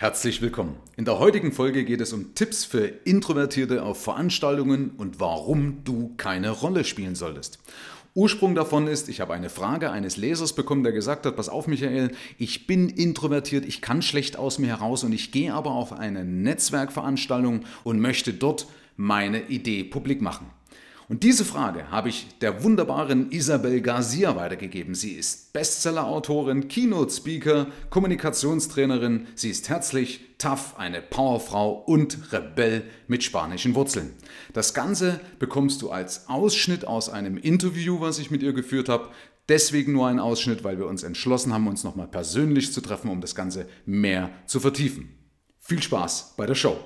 herzlich willkommen. In der heutigen Folge geht es um Tipps für Introvertierte auf Veranstaltungen und warum du keine Rolle spielen solltest. Ursprung davon ist, ich habe eine Frage eines Lesers bekommen, der gesagt hat, pass auf Michael, ich bin introvertiert, ich kann schlecht aus mir heraus und ich gehe aber auf eine Netzwerkveranstaltung und möchte dort meine Idee publik machen. Und diese Frage habe ich der wunderbaren Isabel Garcia weitergegeben. Sie ist Bestseller-Autorin, Keynote-Speaker, Kommunikationstrainerin. Sie ist herzlich, tough, eine Powerfrau und Rebell mit spanischen Wurzeln. Das Ganze bekommst du als Ausschnitt aus einem Interview, was ich mit ihr geführt habe. Deswegen nur ein Ausschnitt, weil wir uns entschlossen haben, uns nochmal persönlich zu treffen, um das Ganze mehr zu vertiefen. Viel Spaß bei der Show!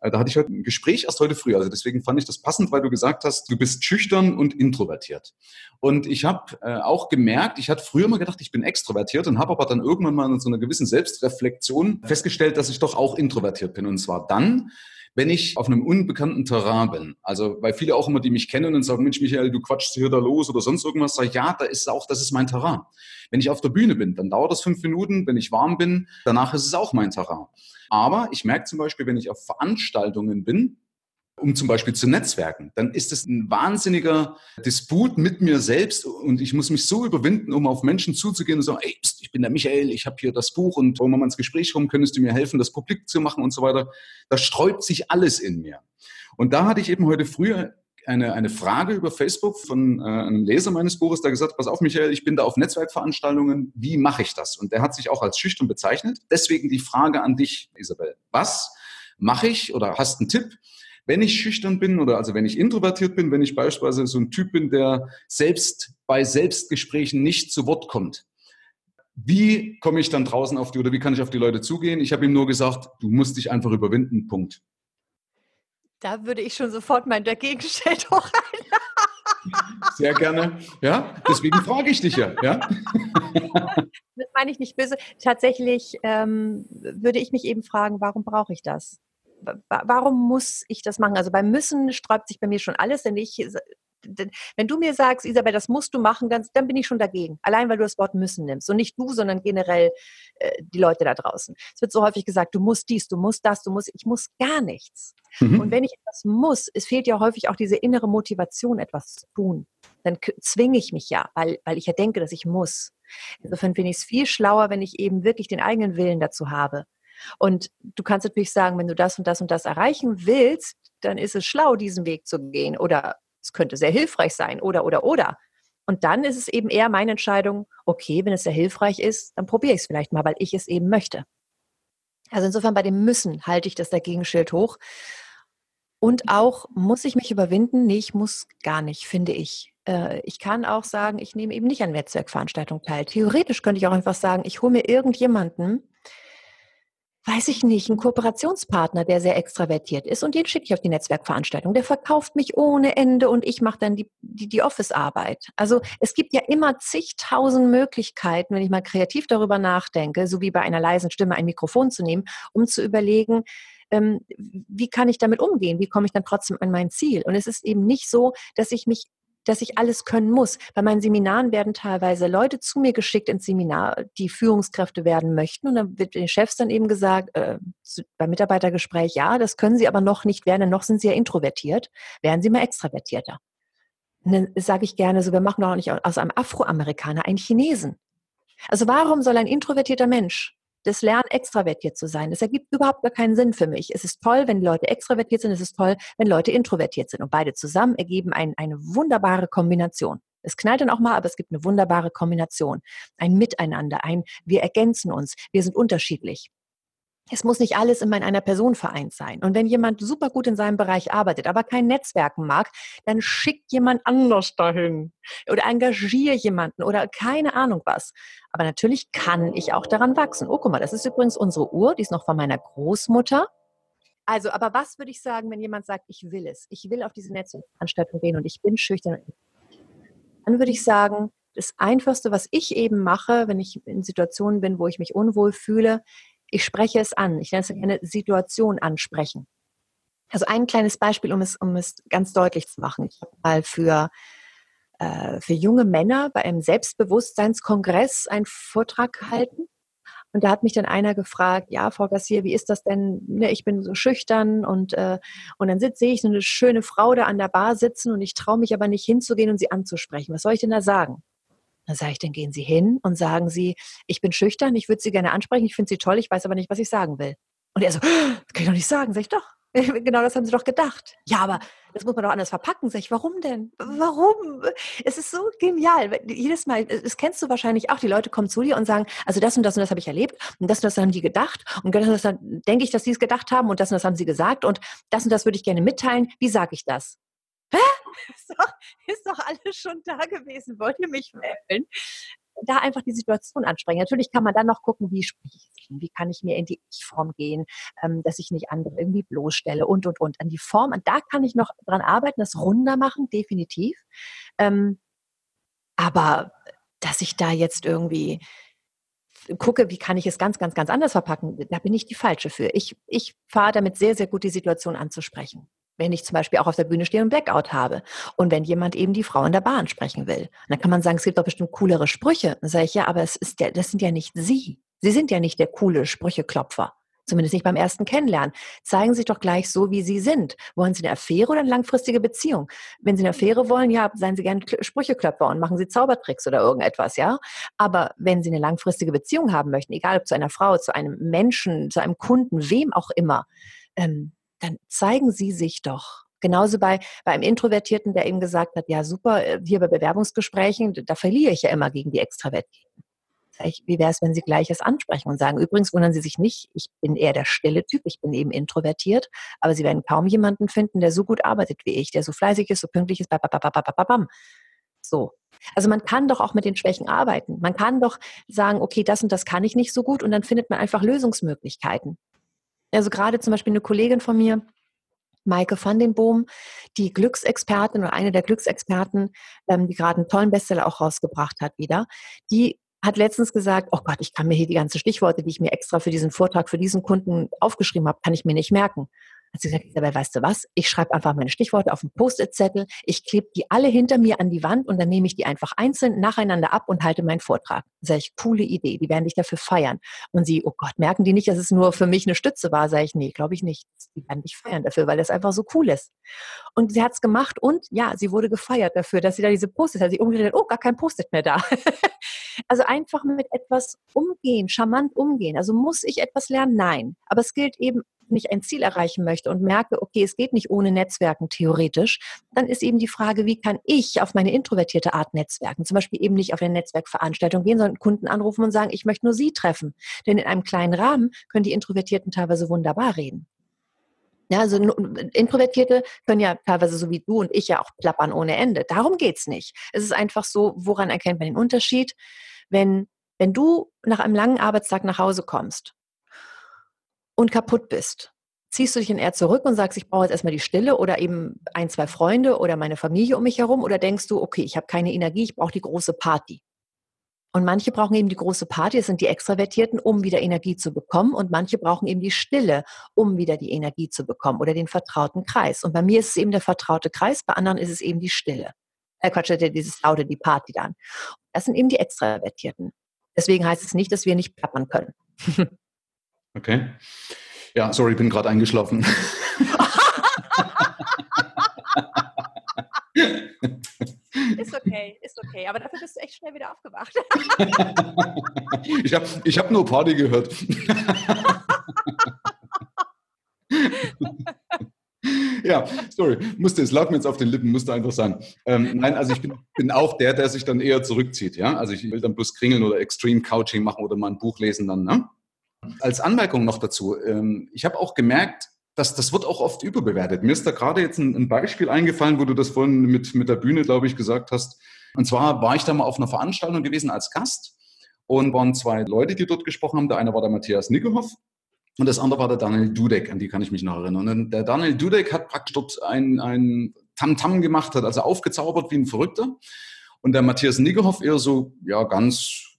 Äh, da hatte ich heute ein Gespräch erst heute früh. Also deswegen fand ich das passend, weil du gesagt hast, du bist schüchtern und introvertiert. Und ich habe äh, auch gemerkt, ich hatte früher mal gedacht, ich bin extrovertiert und habe aber dann irgendwann mal in so einer gewissen Selbstreflexion festgestellt, dass ich doch auch introvertiert bin. Und zwar dann, wenn ich auf einem unbekannten Terrain bin, also weil viele auch immer, die mich kennen und sagen, Mensch, Michael, du quatschst hier da los oder sonst irgendwas, sage ich, ja, da ist auch, das ist mein Terrain. Wenn ich auf der Bühne bin, dann dauert das fünf Minuten, wenn ich warm bin, danach ist es auch mein Terrain. Aber ich merke zum Beispiel, wenn ich auf Veranstaltungen bin, um zum Beispiel zu netzwerken, dann ist es ein wahnsinniger Disput mit mir selbst und ich muss mich so überwinden, um auf Menschen zuzugehen und sagen, ey, ich bin der Michael, ich habe hier das Buch und wollen wir mal ins Gespräch kommen, könntest du mir helfen, das publik zu machen und so weiter. Da sträubt sich alles in mir. Und da hatte ich eben heute früher eine, eine Frage über Facebook von äh, einem Leser meines Buches, der gesagt hat, pass auf Michael, ich bin da auf Netzwerkveranstaltungen, wie mache ich das? Und der hat sich auch als schüchtern bezeichnet. Deswegen die Frage an dich, Isabel. Was mache ich oder hast einen Tipp, wenn ich schüchtern bin oder also wenn ich introvertiert bin, wenn ich beispielsweise so ein Typ bin, der selbst bei Selbstgesprächen nicht zu Wort kommt, wie komme ich dann draußen auf die oder wie kann ich auf die Leute zugehen? Ich habe ihm nur gesagt, du musst dich einfach überwinden, Punkt. Da würde ich schon sofort mein Dagegenstellt hoch rein. Sehr gerne. Ja, deswegen frage ich dich ja. ja? Das meine ich nicht böse. Tatsächlich ähm, würde ich mich eben fragen, warum brauche ich das? Warum muss ich das machen? Also beim Müssen sträubt sich bei mir schon alles, denn ich wenn du mir sagst, Isabel, das musst du machen, dann, dann bin ich schon dagegen. Allein, weil du das Wort müssen nimmst. Und nicht du, sondern generell äh, die Leute da draußen. Es wird so häufig gesagt, du musst dies, du musst das, du musst, ich muss gar nichts. Mhm. Und wenn ich etwas muss, es fehlt ja häufig auch diese innere Motivation, etwas zu tun. Dann zwinge ich mich ja, weil, weil ich ja denke, dass ich muss. Insofern finde ich es viel schlauer, wenn ich eben wirklich den eigenen Willen dazu habe. Und du kannst natürlich sagen, wenn du das und das und das erreichen willst, dann ist es schlau, diesen Weg zu gehen. Oder es könnte sehr hilfreich sein oder, oder, oder. Und dann ist es eben eher meine Entscheidung, okay, wenn es sehr hilfreich ist, dann probiere ich es vielleicht mal, weil ich es eben möchte. Also insofern bei dem Müssen halte ich das Dagegenschild hoch. Und auch, muss ich mich überwinden? Nee, ich muss gar nicht, finde ich. Äh, ich kann auch sagen, ich nehme eben nicht an Netzwerkveranstaltungen teil. Theoretisch könnte ich auch einfach sagen, ich hole mir irgendjemanden, weiß ich nicht, ein Kooperationspartner, der sehr extravertiert ist und den schicke ich auf die Netzwerkveranstaltung. Der verkauft mich ohne Ende und ich mache dann die, die, die Office-Arbeit. Also es gibt ja immer zigtausend Möglichkeiten, wenn ich mal kreativ darüber nachdenke, so wie bei einer leisen Stimme ein Mikrofon zu nehmen, um zu überlegen, ähm, wie kann ich damit umgehen? Wie komme ich dann trotzdem an mein Ziel? Und es ist eben nicht so, dass ich mich dass ich alles können muss. Bei meinen Seminaren werden teilweise Leute zu mir geschickt ins Seminar, die Führungskräfte werden möchten. Und dann wird den Chefs dann eben gesagt, äh, beim Mitarbeitergespräch, ja, das können sie aber noch nicht werden, denn noch sind sie ja introvertiert. Werden sie mal extravertierter. Und dann sage ich gerne so, wir machen doch nicht aus einem Afroamerikaner einen Chinesen. Also warum soll ein introvertierter Mensch das Lernen, extravertiert zu sein. Das ergibt überhaupt gar keinen Sinn für mich. Es ist toll, wenn Leute extravertiert sind, es ist toll, wenn Leute introvertiert sind. Und beide zusammen ergeben ein, eine wunderbare Kombination. Es knallt dann auch mal, aber es gibt eine wunderbare Kombination. Ein Miteinander, ein Wir ergänzen uns, wir sind unterschiedlich. Es muss nicht alles immer in einer Person vereint sein. Und wenn jemand super gut in seinem Bereich arbeitet, aber kein Netzwerken mag, dann schickt jemand anders dahin oder engagiere jemanden oder keine Ahnung was. Aber natürlich kann ich auch daran wachsen. Oh, guck mal, das ist übrigens unsere Uhr, die ist noch von meiner Großmutter. Also, aber was würde ich sagen, wenn jemand sagt, ich will es, ich will auf diese Netzwerkveranstaltung gehen und ich bin schüchtern? Dann würde ich sagen, das Einfachste, was ich eben mache, wenn ich in Situationen bin, wo ich mich unwohl fühle, ich spreche es an. Ich nenne es eine Situation ansprechen. Also ein kleines Beispiel, um es, um es ganz deutlich zu machen. Ich habe mal für, äh, für junge Männer bei einem Selbstbewusstseinskongress einen Vortrag gehalten. Und da hat mich dann einer gefragt, ja, Frau Gassier, wie ist das denn? Ne, ich bin so schüchtern und, äh, und dann sitze ich so eine schöne Frau da an der Bar sitzen und ich traue mich aber nicht hinzugehen und sie anzusprechen. Was soll ich denn da sagen? Dann sage ich, dann gehen Sie hin und sagen Sie, ich bin schüchtern, ich würde Sie gerne ansprechen, ich finde Sie toll, ich weiß aber nicht, was ich sagen will. Und er so, das kann ich doch nicht sagen. Sag ich, doch, Genau das haben sie doch gedacht. Ja, aber das muss man doch anders verpacken. Sag ich, warum denn? Warum? Es ist so genial. Jedes Mal, das kennst du wahrscheinlich auch, die Leute kommen zu dir und sagen, also das und das und das habe ich erlebt und das und das haben die gedacht und das und das denke ich, dass sie es gedacht haben und das und das haben sie gesagt und das und das würde ich gerne mitteilen. Wie sage ich das? Hä? Ist doch, ist doch alles schon da gewesen. Wollt ihr mich wählen? da einfach die Situation ansprechen. Natürlich kann man dann noch gucken, wie spreche ich es Wie kann ich mir in die Ich-Form gehen, ähm, dass ich nicht andere irgendwie bloßstelle und, und, und. An die Form, und da kann ich noch dran arbeiten, das runder machen, definitiv. Ähm, aber dass ich da jetzt irgendwie gucke, wie kann ich es ganz, ganz, ganz anders verpacken, da bin ich die Falsche für. Ich, ich fahre damit sehr, sehr gut, die Situation anzusprechen wenn ich zum Beispiel auch auf der Bühne stehe und Blackout habe und wenn jemand eben die Frau in der Bahn sprechen will. dann kann man sagen, es gibt doch bestimmt coolere Sprüche. Dann sage ich, ja, aber es ist ja, das sind ja nicht Sie. Sie sind ja nicht der coole Sprücheklopfer. Zumindest nicht beim ersten Kennenlernen. Zeigen Sie sich doch gleich so, wie Sie sind. Wollen Sie eine Affäre oder eine langfristige Beziehung? Wenn Sie eine Affäre wollen, ja, seien Sie gerne Sprücheklopfer und machen Sie Zaubertricks oder irgendetwas, ja. Aber wenn Sie eine langfristige Beziehung haben möchten, egal ob zu einer Frau, zu einem Menschen, zu einem Kunden, wem auch immer, ähm, dann zeigen Sie sich doch. Genauso bei, bei einem Introvertierten, der eben gesagt hat, ja super, äh, hier bei Bewerbungsgesprächen, da verliere ich ja immer gegen die Extravertierten. Wie wäre es, wenn Sie Gleiches ansprechen und sagen, übrigens wundern Sie sich nicht, ich bin eher der stille Typ, ich bin eben introvertiert, aber Sie werden kaum jemanden finden, der so gut arbeitet wie ich, der so fleißig ist, so pünktlich ist, babababababam. So. Also man kann doch auch mit den Schwächen arbeiten. Man kann doch sagen, okay, das und das kann ich nicht so gut und dann findet man einfach Lösungsmöglichkeiten. Also gerade zum Beispiel eine Kollegin von mir, Maike van den Boom, die Glücksexpertin oder eine der Glücksexperten, ähm, die gerade einen tollen Bestseller auch rausgebracht hat wieder, die hat letztens gesagt, oh Gott, ich kann mir hier die ganzen Stichworte, die ich mir extra für diesen Vortrag, für diesen Kunden aufgeschrieben habe, kann ich mir nicht merken. Hat sie gesagt, Isabel, weißt du was? Ich schreibe einfach meine Stichworte auf einen Post-it-Zettel, ich klebe die alle hinter mir an die Wand und dann nehme ich die einfach einzeln nacheinander ab und halte meinen Vortrag. Sag ich, coole Idee, die werden dich dafür feiern. Und sie, oh Gott, merken die nicht, dass es nur für mich eine Stütze war? Sag ich, nee, glaube ich nicht. Die werden dich feiern dafür, weil das einfach so cool ist. Und sie hat es gemacht und ja, sie wurde gefeiert dafür, dass sie da diese Post-it hat. Sie umgedreht, oh, gar kein Post-it mehr da. also einfach mit etwas umgehen, charmant umgehen. Also muss ich etwas lernen? Nein. Aber es gilt eben wenn ich ein Ziel erreichen möchte und merke, okay, es geht nicht ohne Netzwerken theoretisch, dann ist eben die Frage, wie kann ich auf meine introvertierte Art netzwerken? Zum Beispiel eben nicht auf eine Netzwerkveranstaltung gehen, sondern Kunden anrufen und sagen, ich möchte nur Sie treffen. Denn in einem kleinen Rahmen können die Introvertierten teilweise wunderbar reden. Ja, also Introvertierte können ja teilweise so wie du und ich ja auch plappern ohne Ende. Darum geht es nicht. Es ist einfach so, woran erkennt man den Unterschied? Wenn, wenn du nach einem langen Arbeitstag nach Hause kommst und kaputt bist, ziehst du dich dann eher zurück und sagst, ich brauche jetzt erstmal die Stille oder eben ein, zwei Freunde oder meine Familie um mich herum oder denkst du, okay, ich habe keine Energie, ich brauche die große Party. Und manche brauchen eben die große Party, das sind die Extravertierten, um wieder Energie zu bekommen. Und manche brauchen eben die Stille, um wieder die Energie zu bekommen oder den vertrauten Kreis. Und bei mir ist es eben der vertraute Kreis, bei anderen ist es eben die Stille. Äh, Quatsch, dieses laute, die Party dann. Das sind eben die Extravertierten. Deswegen heißt es nicht, dass wir nicht plappern können. Okay. Ja, sorry, bin gerade eingeschlafen. Ist okay, ist okay. Aber dafür bist du echt schnell wieder aufgewacht. ich habe ich hab nur Party gehört. ja, sorry, musste, es lag mir jetzt auf den Lippen, musste einfach sagen. Ähm, nein, also ich bin, bin, auch der, der sich dann eher zurückzieht. Ja? Also ich will dann bloß kringeln oder Extreme Couching machen oder mal ein Buch lesen dann. Ne? Als Anmerkung noch dazu, ähm, ich habe auch gemerkt, dass das wird auch oft überbewertet. Mir ist da gerade jetzt ein, Beispiel eingefallen, wo du das vorhin mit, mit der Bühne, glaube ich, gesagt hast. Und zwar war ich da mal auf einer Veranstaltung gewesen als Gast und waren zwei Leute, die dort gesprochen haben. Der eine war der Matthias Nickelhoff und das andere war der Daniel Dudek, an die kann ich mich noch erinnern. Und der Daniel Dudek hat praktisch dort ein, ein Tamtam gemacht, hat also aufgezaubert wie ein Verrückter. Und der Matthias Nickelhoff eher so, ja, ganz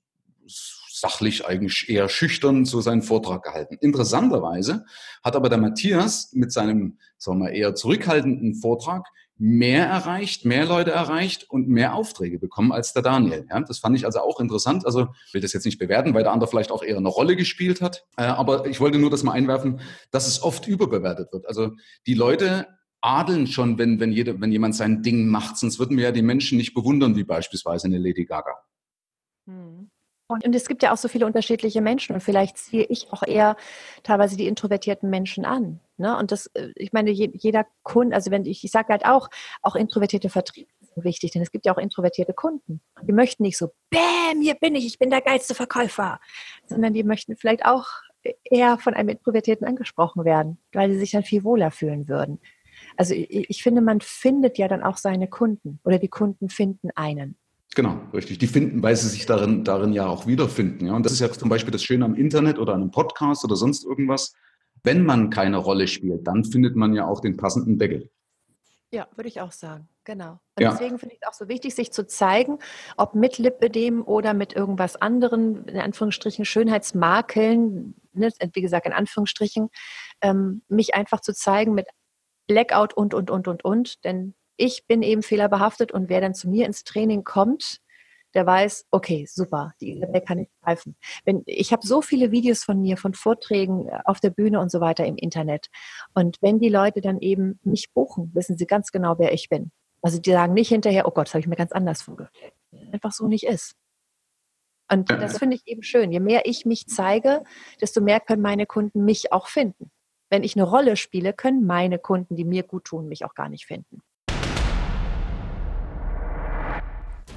sachlich eigentlich eher schüchtern so seinen Vortrag gehalten. Interessanterweise hat aber der Matthias mit seinem, sagen wir, eher zurückhaltenden Vortrag mehr erreicht, mehr Leute erreicht und mehr Aufträge bekommen als der Daniel. Ja, das fand ich also auch interessant. Also ich will das jetzt nicht bewerten, weil der andere vielleicht auch eher eine Rolle gespielt hat. Äh, aber ich wollte nur das mal einwerfen, dass es oft überbewertet wird. Also die Leute adeln schon, wenn, wenn, jede, wenn jemand sein Ding macht. Sonst würden wir ja die Menschen nicht bewundern, wie beispielsweise eine Lady Gaga. Hm. Und es gibt ja auch so viele unterschiedliche Menschen und vielleicht ziehe ich auch eher teilweise die introvertierten Menschen an. Ne? Und das, äh, ich meine, jeder Kunde, also wenn ich, ich sage halt auch, auch introvertierte Vertriebe sind wichtig, denn es gibt ja auch introvertierte Kunden. Die möchten nicht so, bäm, hier bin ich, ich bin der geilste Verkäufer, sondern die möchten vielleicht auch eher von einem Introvertierten angesprochen werden, weil sie sich dann viel wohler fühlen würden. Also ich, ich finde, man findet ja dann auch seine Kunden oder die Kunden finden einen. Genau, richtig. Die finden, weil sie sich darin, darin ja auch wiederfinden. Ja? Und das ist ja zum Beispiel das Schöne am Internet oder an einem Podcast oder sonst irgendwas. Wenn man keine Rolle spielt, dann findet man ja auch den passenden Deckel. Ja, würde ich auch sagen. Genau. Und ja. deswegen finde ich es auch so wichtig, sich zu zeigen, ob mit Lipödem oder mit irgendwas anderem, in Anführungsstrichen Schönheitsmakeln, ne, wie gesagt, in Anführungsstrichen, ähm, mich einfach zu zeigen mit Blackout und, und, und, und, und. Denn ich bin eben fehlerbehaftet und wer dann zu mir ins Training kommt, der weiß, okay, super, die Isabel kann ich greifen. Wenn, ich habe so viele Videos von mir, von Vorträgen äh, auf der Bühne und so weiter im Internet. Und wenn die Leute dann eben mich buchen, wissen sie ganz genau, wer ich bin. Also die sagen nicht hinterher, oh Gott, das habe ich mir ganz anders vorgestellt. Einfach so nicht ist. Und das finde ich eben schön. Je mehr ich mich zeige, desto mehr können meine Kunden mich auch finden. Wenn ich eine Rolle spiele, können meine Kunden, die mir gut tun, mich auch gar nicht finden.